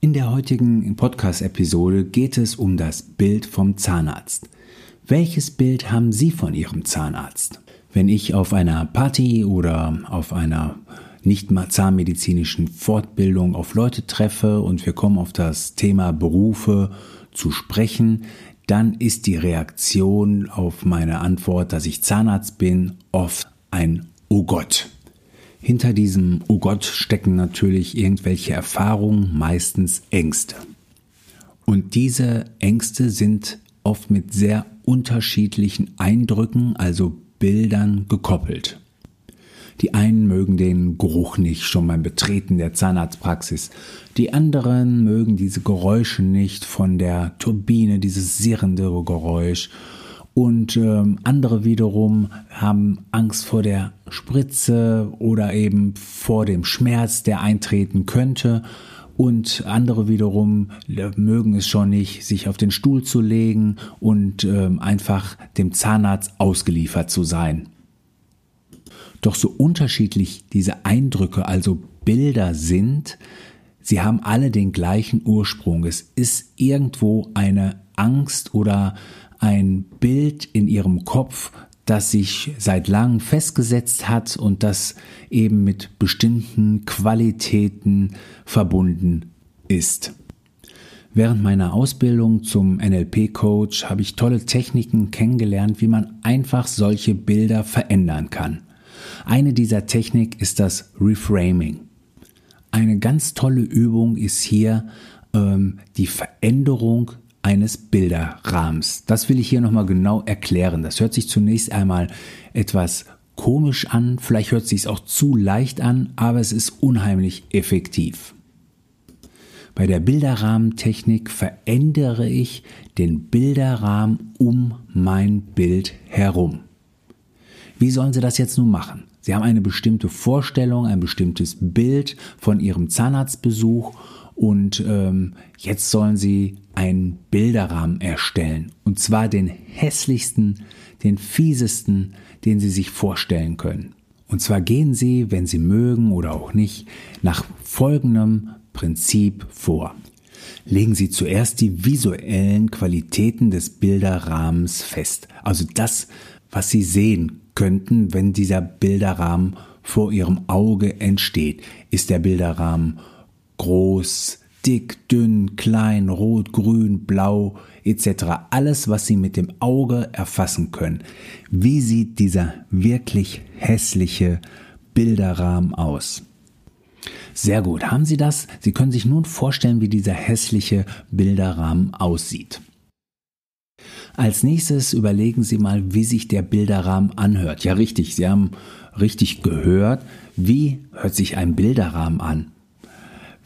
In der heutigen Podcast-Episode geht es um das Bild vom Zahnarzt. Welches Bild haben Sie von Ihrem Zahnarzt? Wenn ich auf einer Party oder auf einer nicht zahnmedizinischen Fortbildung auf Leute treffe und wir kommen auf das Thema Berufe zu sprechen, dann ist die Reaktion auf meine Antwort, dass ich Zahnarzt bin, oft ein Oh Gott. Hinter diesem Oh Gott stecken natürlich irgendwelche Erfahrungen, meistens Ängste. Und diese Ängste sind oft mit sehr unterschiedlichen Eindrücken, also Bildern gekoppelt. Die einen mögen den Geruch nicht schon beim Betreten der Zahnarztpraxis. Die anderen mögen diese Geräusche nicht von der Turbine, dieses sirrende Geräusch und ähm, andere wiederum haben Angst vor der Spritze oder eben vor dem Schmerz, der eintreten könnte. Und andere wiederum mögen es schon nicht, sich auf den Stuhl zu legen und ähm, einfach dem Zahnarzt ausgeliefert zu sein. Doch so unterschiedlich diese Eindrücke, also Bilder sind, sie haben alle den gleichen Ursprung. Es ist irgendwo eine Angst oder ein Bild in ihrem Kopf, das sich seit langem festgesetzt hat und das eben mit bestimmten Qualitäten verbunden ist. Während meiner Ausbildung zum NLP-Coach habe ich tolle Techniken kennengelernt, wie man einfach solche Bilder verändern kann. Eine dieser Technik ist das Reframing. Eine ganz tolle Übung ist hier ähm, die Veränderung eines Bilderrahmens. Das will ich hier nochmal genau erklären. Das hört sich zunächst einmal etwas komisch an, vielleicht hört es sich auch zu leicht an, aber es ist unheimlich effektiv. Bei der Bilderrahmentechnik verändere ich den Bilderrahmen um mein Bild herum. Wie sollen Sie das jetzt nun machen? Sie haben eine bestimmte Vorstellung, ein bestimmtes Bild von Ihrem Zahnarztbesuch und ähm, jetzt sollen sie einen Bilderrahmen erstellen. Und zwar den hässlichsten, den fiesesten, den sie sich vorstellen können. Und zwar gehen sie, wenn sie mögen oder auch nicht, nach folgendem Prinzip vor. Legen Sie zuerst die visuellen Qualitäten des Bilderrahmens fest. Also das, was Sie sehen könnten, wenn dieser Bilderrahmen vor Ihrem Auge entsteht. Ist der Bilderrahmen groß, dick, dünn, klein, rot, grün, blau etc. Alles, was Sie mit dem Auge erfassen können. Wie sieht dieser wirklich hässliche Bilderrahmen aus? Sehr gut, haben Sie das? Sie können sich nun vorstellen, wie dieser hässliche Bilderrahmen aussieht. Als nächstes überlegen Sie mal, wie sich der Bilderrahmen anhört. Ja, richtig, Sie haben richtig gehört. Wie hört sich ein Bilderrahmen an?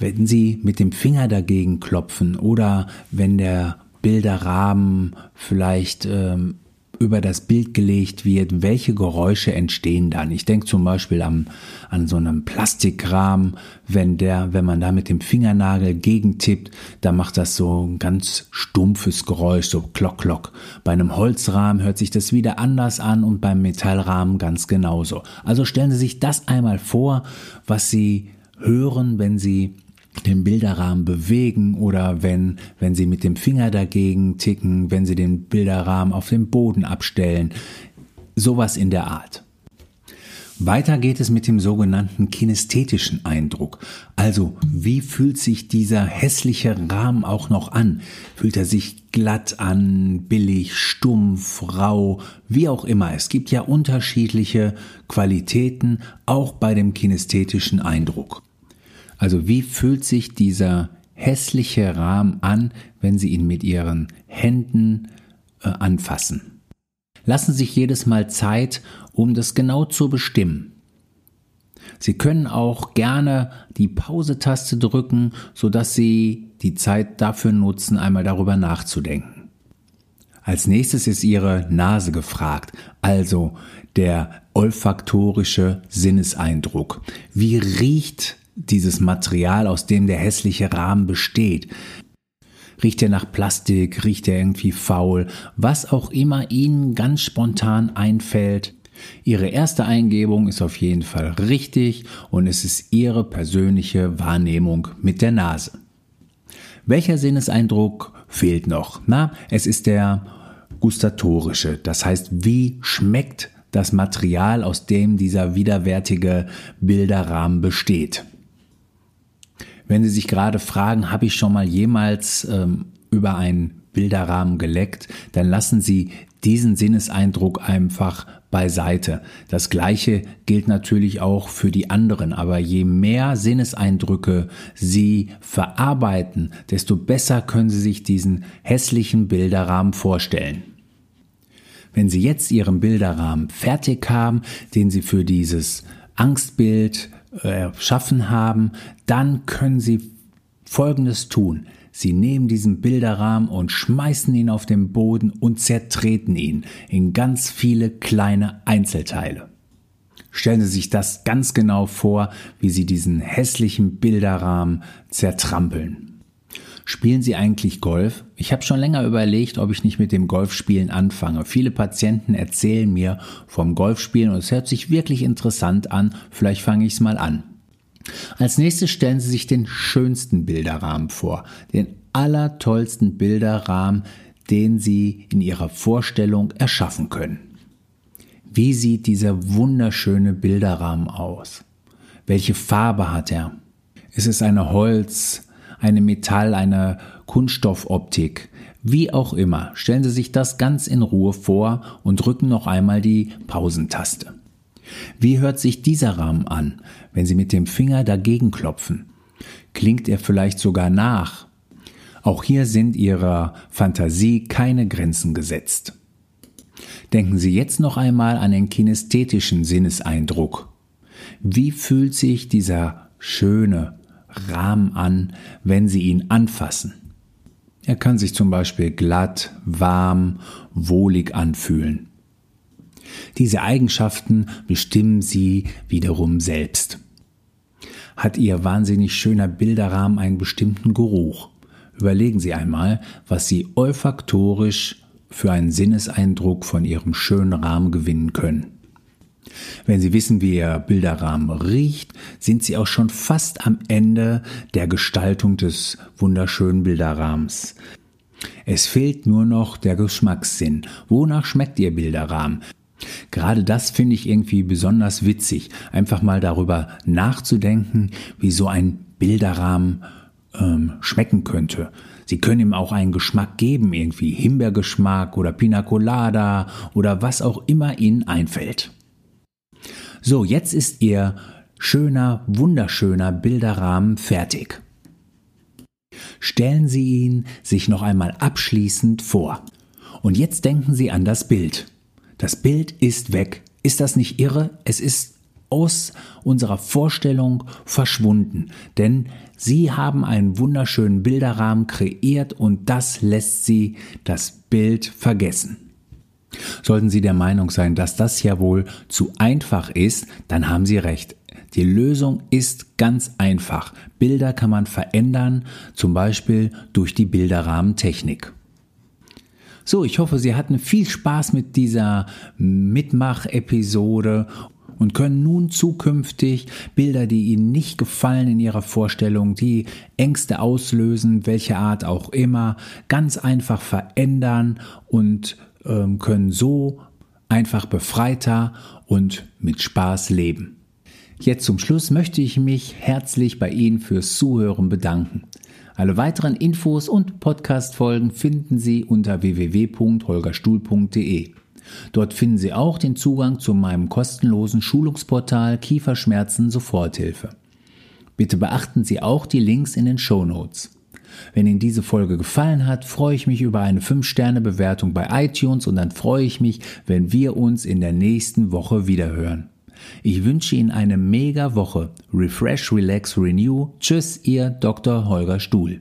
Wenn Sie mit dem Finger dagegen klopfen oder wenn der Bilderrahmen vielleicht ähm, über das Bild gelegt wird, welche Geräusche entstehen dann. Ich denke zum Beispiel an, an so einem Plastikrahmen, wenn der, wenn man da mit dem Fingernagel gegentippt, dann macht das so ein ganz stumpfes Geräusch, so klock klock. Bei einem Holzrahmen hört sich das wieder anders an und beim Metallrahmen ganz genauso. Also stellen Sie sich das einmal vor, was Sie hören, wenn Sie den Bilderrahmen bewegen oder wenn, wenn Sie mit dem Finger dagegen ticken, wenn Sie den Bilderrahmen auf dem Boden abstellen. Sowas in der Art. Weiter geht es mit dem sogenannten kinästhetischen Eindruck. Also, wie fühlt sich dieser hässliche Rahmen auch noch an? Fühlt er sich glatt an, billig, stumpf, rau, wie auch immer. Es gibt ja unterschiedliche Qualitäten, auch bei dem kinästhetischen Eindruck. Also wie fühlt sich dieser hässliche Rahmen an, wenn Sie ihn mit Ihren Händen äh, anfassen? Lassen Sie sich jedes Mal Zeit, um das genau zu bestimmen. Sie können auch gerne die Pause-Taste drücken, sodass Sie die Zeit dafür nutzen, einmal darüber nachzudenken. Als nächstes ist Ihre Nase gefragt, also der olfaktorische Sinneseindruck. Wie riecht dieses Material, aus dem der hässliche Rahmen besteht? Riecht er nach Plastik? Riecht er irgendwie faul? Was auch immer Ihnen ganz spontan einfällt. Ihre erste Eingebung ist auf jeden Fall richtig und es ist Ihre persönliche Wahrnehmung mit der Nase. Welcher Sinneseindruck fehlt noch? Na, es ist der gustatorische. Das heißt, wie schmeckt das Material, aus dem dieser widerwärtige Bilderrahmen besteht? Wenn Sie sich gerade fragen, habe ich schon mal jemals ähm, über einen Bilderrahmen geleckt, dann lassen Sie diesen Sinneseindruck einfach beiseite. Das gleiche gilt natürlich auch für die anderen, aber je mehr Sinneseindrücke Sie verarbeiten, desto besser können Sie sich diesen hässlichen Bilderrahmen vorstellen. Wenn Sie jetzt Ihren Bilderrahmen fertig haben, den Sie für dieses Angstbild erschaffen äh, haben, dann können Sie Folgendes tun. Sie nehmen diesen Bilderrahmen und schmeißen ihn auf den Boden und zertreten ihn in ganz viele kleine Einzelteile. Stellen Sie sich das ganz genau vor, wie Sie diesen hässlichen Bilderrahmen zertrampeln. Spielen Sie eigentlich Golf? Ich habe schon länger überlegt, ob ich nicht mit dem Golfspielen anfange. Viele Patienten erzählen mir vom Golfspielen und es hört sich wirklich interessant an. Vielleicht fange ich es mal an. Als nächstes stellen Sie sich den schönsten Bilderrahmen vor, den allertollsten Bilderrahmen, den Sie in Ihrer Vorstellung erschaffen können. Wie sieht dieser wunderschöne Bilderrahmen aus? Welche Farbe hat er? Ist es eine Holz, eine Metall, eine Kunststoffoptik? Wie auch immer, stellen Sie sich das ganz in Ruhe vor und drücken noch einmal die Pausentaste. Wie hört sich dieser Rahmen an, wenn Sie mit dem Finger dagegen klopfen? Klingt er vielleicht sogar nach? Auch hier sind Ihrer Fantasie keine Grenzen gesetzt. Denken Sie jetzt noch einmal an den kinästhetischen Sinneseindruck. Wie fühlt sich dieser schöne Rahmen an, wenn Sie ihn anfassen? Er kann sich zum Beispiel glatt, warm, wohlig anfühlen. Diese Eigenschaften bestimmen Sie wiederum selbst. Hat Ihr wahnsinnig schöner Bilderrahmen einen bestimmten Geruch? Überlegen Sie einmal, was Sie olfaktorisch für einen Sinneseindruck von Ihrem schönen Rahmen gewinnen können. Wenn Sie wissen, wie Ihr Bilderrahmen riecht, sind Sie auch schon fast am Ende der Gestaltung des wunderschönen Bilderrahmens. Es fehlt nur noch der Geschmackssinn. Wonach schmeckt Ihr Bilderrahmen? Gerade das finde ich irgendwie besonders witzig, einfach mal darüber nachzudenken, wie so ein Bilderrahmen ähm, schmecken könnte. Sie können ihm auch einen Geschmack geben, irgendwie Himbeergeschmack oder Pina Colada oder was auch immer Ihnen einfällt. So, jetzt ist Ihr schöner, wunderschöner Bilderrahmen fertig. Stellen Sie ihn sich noch einmal abschließend vor. Und jetzt denken Sie an das Bild. Das Bild ist weg. Ist das nicht irre? Es ist aus unserer Vorstellung verschwunden, denn Sie haben einen wunderschönen Bilderrahmen kreiert und das lässt Sie das Bild vergessen. Sollten Sie der Meinung sein, dass das ja wohl zu einfach ist, dann haben Sie recht. Die Lösung ist ganz einfach. Bilder kann man verändern, zum Beispiel durch die Bilderrahmentechnik. So, ich hoffe, Sie hatten viel Spaß mit dieser Mitmach-Episode und können nun zukünftig Bilder, die Ihnen nicht gefallen in Ihrer Vorstellung, die Ängste auslösen, welche Art auch immer, ganz einfach verändern und ähm, können so einfach befreiter und mit Spaß leben. Jetzt zum Schluss möchte ich mich herzlich bei Ihnen fürs Zuhören bedanken. Alle weiteren Infos und Podcast-Folgen finden Sie unter www.holgerstuhl.de. Dort finden Sie auch den Zugang zu meinem kostenlosen Schulungsportal Kieferschmerzen Soforthilfe. Bitte beachten Sie auch die Links in den Show Notes. Wenn Ihnen diese Folge gefallen hat, freue ich mich über eine 5-Sterne-Bewertung bei iTunes und dann freue ich mich, wenn wir uns in der nächsten Woche wiederhören. Ich wünsche Ihnen eine mega Woche. Refresh, Relax, Renew. Tschüss, Ihr Dr. Holger Stuhl.